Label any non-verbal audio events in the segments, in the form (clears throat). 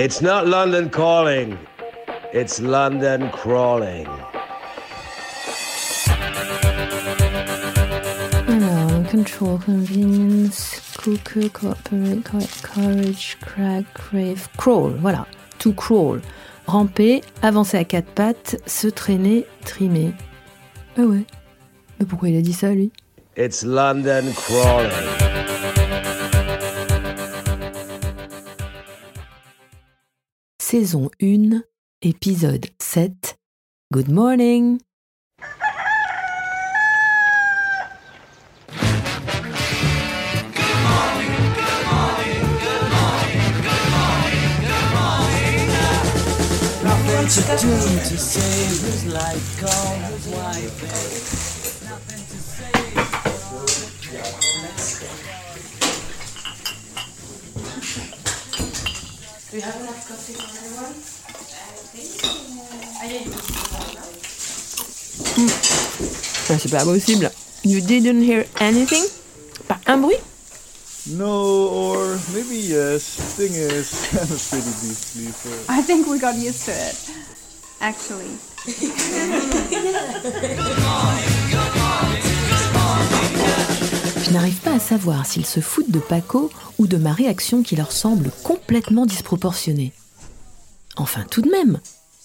It's not London calling, it's London crawling. Alors, control, convenience, cooker, cooperate, courage, crack, crave, crawl, voilà. To crawl. Ramper, avancer à quatre pattes, se traîner, trimer. Ah ouais. Mais pourquoi il a dit ça, lui? It's London crawling. Saison 1, épisode 7. Good morning Ah, C'est pas possible. You didn't hear anything Pas un bruit No, or maybe yes. Thing is, (laughs) I'm a pretty deep sleeper. I think we got used to it, actually. (laughs) Je n'arrive pas à savoir s'ils se foutent de Paco ou de ma réaction qui leur semble complètement disproportionnée. Enfin, tout de même,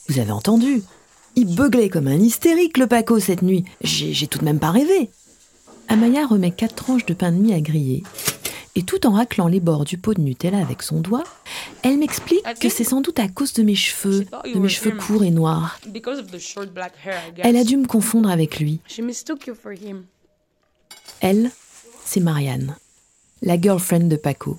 vous avez entendu. Il beuglait comme un hystérique, le Paco, cette nuit. J'ai j'ai tout de même pas rêvé. Amaya remet quatre tranches de pain de mie à griller. Et tout en raclant les bords du pot de Nutella avec son doigt, elle m'explique que c'est sans doute à cause de mes cheveux, de mes cheveux courts et noirs. Because of the short black hair, I guess. Elle a dû me confondre avec lui. Elle, c'est Marianne, la girlfriend de Paco.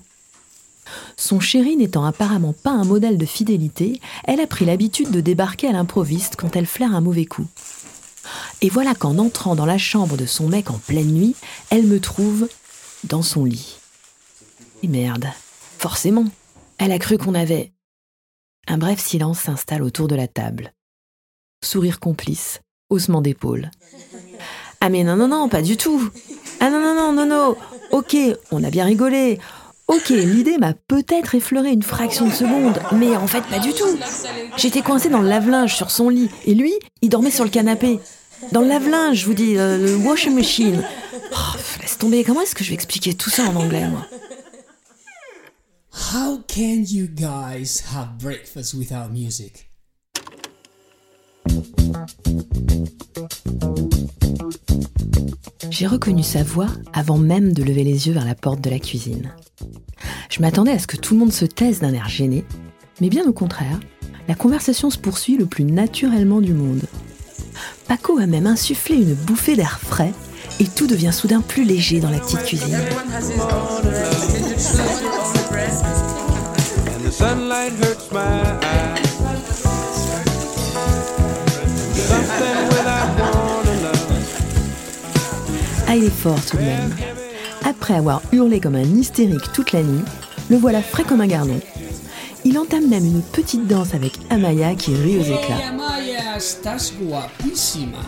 Son chéri n'étant apparemment pas un modèle de fidélité, elle a pris l'habitude de débarquer à l'improviste quand elle flaire un mauvais coup. Et voilà qu'en entrant dans la chambre de son mec en pleine nuit, elle me trouve dans son lit. Et merde, forcément, elle a cru qu'on avait... Un bref silence s'installe autour de la table. Sourire complice, haussement d'épaule. Ah mais non, non, non, pas du tout. Ah non, non, non, non, non. Ok, on a bien rigolé. Ok, l'idée m'a peut-être effleuré une fraction de seconde, mais en fait pas du tout. J'étais coincée dans le lave-linge sur son lit, et lui, il dormait sur le canapé. Dans le lave-linge, je vous dis, euh, washing machine. Oh, laisse tomber, comment est-ce que je vais expliquer tout ça en anglais, moi? How can you guys have breakfast without music? J'ai reconnu sa voix avant même de lever les yeux vers la porte de la cuisine. Je m'attendais à ce que tout le monde se taise d'un air gêné, mais bien au contraire, la conversation se poursuit le plus naturellement du monde. Paco a même insufflé une bouffée d'air frais et tout devient soudain plus léger dans la petite cuisine. Ah, il est fort tout de même. Après avoir hurlé comme un hystérique toute la nuit, le voilà frais comme un gardon. Il entame même une petite danse avec Amaya qui rit aux éclats. Hey, Amaya, estás guapísima.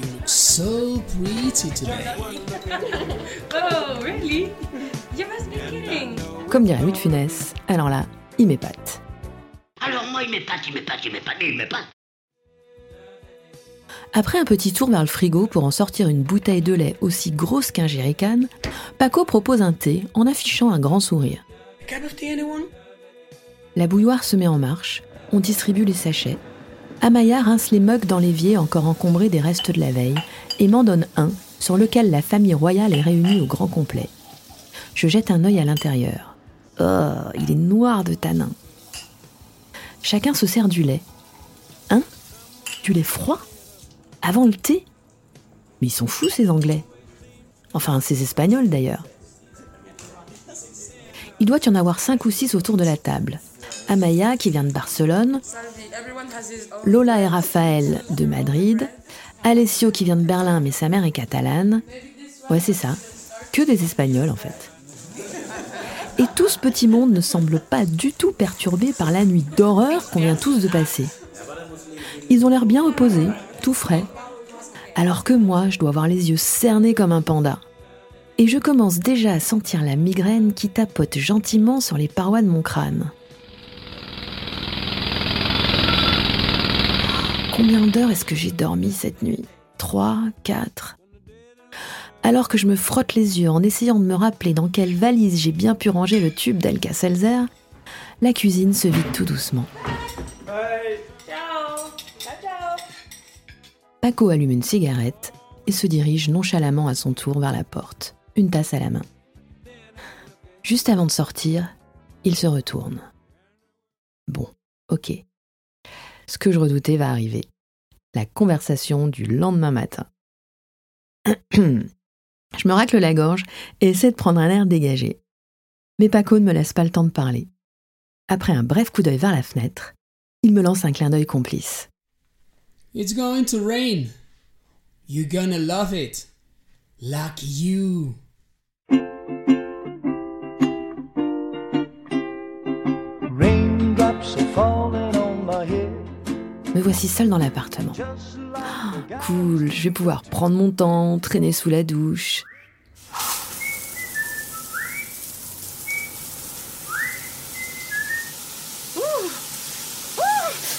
You look so pretty today. Oh, really? You must be kidding. Comme dirait Louis de Funès, alors là, il m'épate. Alors moi, il m'épate, il m'épate, il m'épate, il m'épate. Après un petit tour vers le frigo pour en sortir une bouteille de lait aussi grosse qu'un jerrycan, Paco propose un thé en affichant un grand sourire. La bouilloire se met en marche, on distribue les sachets. Amaya rince les mugs dans l'évier encore encombré des restes de la veille et m'en donne un sur lequel la famille royale est réunie au grand complet. Je jette un œil à l'intérieur. Oh, il est noir de tanin. Chacun se sert du lait. Hein? Du lait froid? Avant le thé Mais ils sont fous ces Anglais. Enfin, ces Espagnols d'ailleurs. Il doit y en avoir cinq ou six autour de la table. Amaya, qui vient de Barcelone. Lola et Raphaël de Madrid, Alessio qui vient de Berlin mais sa mère est catalane. Ouais, c'est ça. Que des Espagnols en fait. Et tout ce petit monde ne semble pas du tout perturbé par la nuit d'horreur qu'on vient tous de passer. Ils ont l'air bien reposés, tout frais alors que moi, je dois avoir les yeux cernés comme un panda. Et je commence déjà à sentir la migraine qui tapote gentiment sur les parois de mon crâne. Combien d'heures est-ce que j'ai dormi cette nuit? 3, 4 Alors que je me frotte les yeux en essayant de me rappeler dans quelle valise j'ai bien pu ranger le tube d'Alka-Seltzer, la cuisine se vide tout doucement. Paco allume une cigarette et se dirige nonchalamment à son tour vers la porte, une tasse à la main. Juste avant de sortir, il se retourne. Bon, ok. Ce que je redoutais va arriver. La conversation du lendemain matin. (clears throat) je me racle la gorge et essaie de prendre un air dégagé. Mais Paco ne me laisse pas le temps de parler. Après un bref coup d'œil vers la fenêtre, il me lance un clin d'œil complice. It's going to rain. You're gonna love it. Like you. Me voici seule dans l'appartement. Cool, je vais pouvoir prendre mon temps, traîner sous la douche.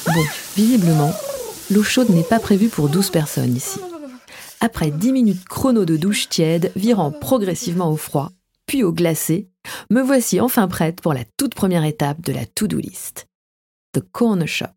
Bon, visiblement, l'eau chaude n'est pas prévue pour 12 personnes ici. Après 10 minutes chrono de douche tiède, virant progressivement au froid, puis au glacé, me voici enfin prête pour la toute première étape de la to-do list. The Corner Shop.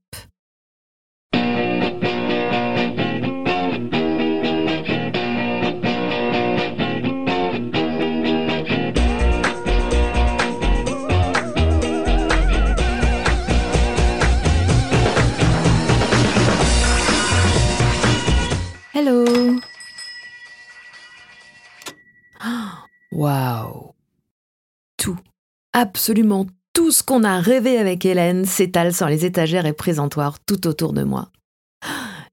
Hello. Waouh. Tout, absolument tout ce qu'on a rêvé avec Hélène s'étale sur les étagères et présentoirs tout autour de moi.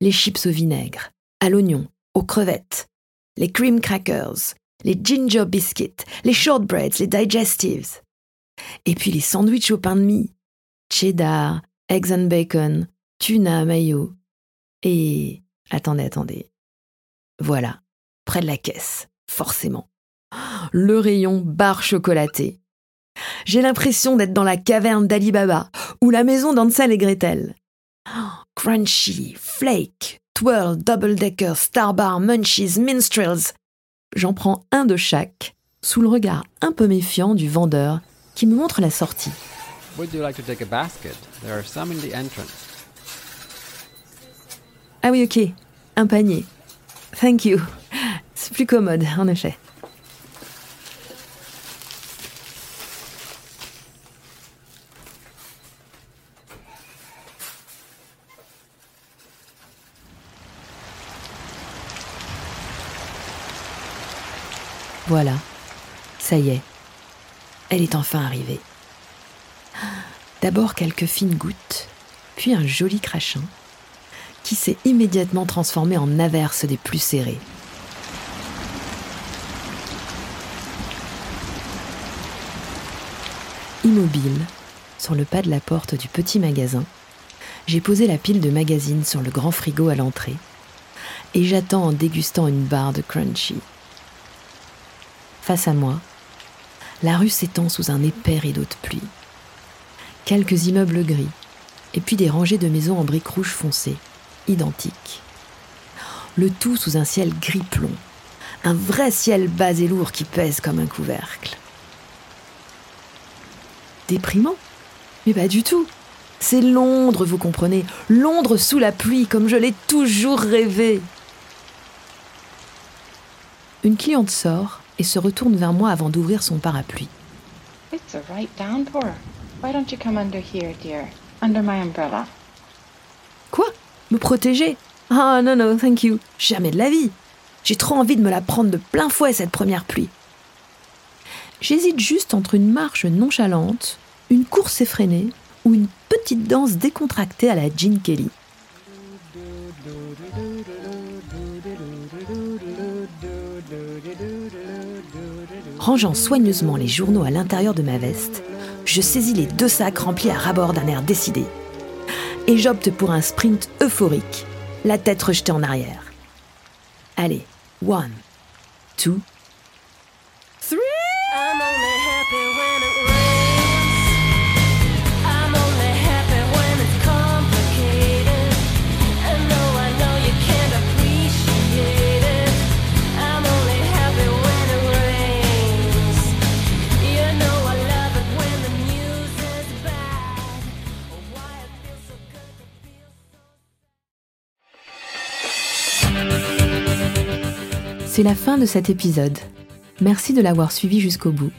Les chips au vinaigre, à l'oignon, aux crevettes, les cream crackers, les ginger biscuits, les shortbreads, les digestives. Et puis les sandwichs au pain de mie, cheddar, eggs and bacon, tuna mayo. Et attendez, attendez. Voilà, près de la caisse, forcément. Le rayon bar chocolaté. J'ai l'impression d'être dans la caverne d'Ali Baba ou la maison d'Ansel et Gretel. Crunchy, flake, twirl, double-decker, starbar, munchies, minstrels. J'en prends un de chaque, sous le regard un peu méfiant du vendeur qui me montre la sortie. Would you like to take a basket? There are some in the entrance. Ah oui, ok, un panier. Thank you. C'est plus commode, en effet. Voilà, ça y est, elle est enfin arrivée. D'abord quelques fines gouttes, puis un joli crachin, qui s'est immédiatement transformé en averse des plus serrées. Immobile, sur le pas de la porte du petit magasin, j'ai posé la pile de magazines sur le grand frigo à l'entrée et j'attends en dégustant une barre de crunchy. Face à moi, la rue s'étend sous un épais rideau de pluie. Quelques immeubles gris, et puis des rangées de maisons en briques rouges foncées, identiques. Le tout sous un ciel gris plomb, un vrai ciel bas et lourd qui pèse comme un couvercle. Déprimant Mais pas du tout. C'est Londres, vous comprenez. Londres sous la pluie, comme je l'ai toujours rêvé. Une cliente sort et se retourne vers moi avant d'ouvrir son parapluie. It's a right downpour. Why don't you come under here, dear? Under my umbrella. Me protéger Ah non, non, thank you. Jamais de la vie. J'ai trop envie de me la prendre de plein fouet, cette première pluie. J'hésite juste entre une marche nonchalante, une course effrénée ou une petite danse décontractée à la Gene Kelly. Rangeant soigneusement les journaux à l'intérieur de ma veste, je saisis les deux sacs remplis à rabord d'un air décidé. Et j'opte pour un sprint euphorique, la tête rejetée en arrière. Allez, one, two, C'est la fin de cet épisode. Merci de l'avoir suivi jusqu'au bout.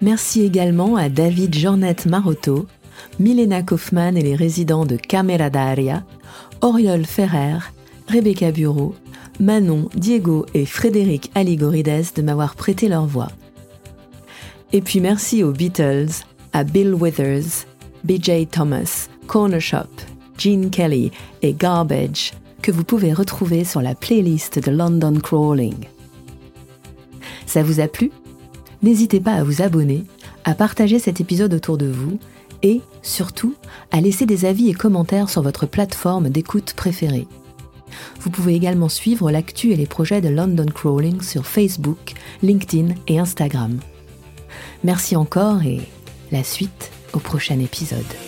Merci également à David Jornet Marotto, Milena Kaufmann et les résidents de Camera d'Aria, Oriol Ferrer, Rebecca Bureau, Manon, Diego et Frédéric Aligorides de m'avoir prêté leur voix. Et puis merci aux Beatles, à Bill Withers, BJ Thomas, Corner Shop, Gene Kelly et Garbage, que vous pouvez retrouver sur la playlist de London Crawling. Ça vous a plu? N'hésitez pas à vous abonner, à partager cet épisode autour de vous et, surtout, à laisser des avis et commentaires sur votre plateforme d'écoute préférée. Vous pouvez également suivre l'actu et les projets de London Crawling sur Facebook, LinkedIn et Instagram. Merci encore et la suite au prochain épisode.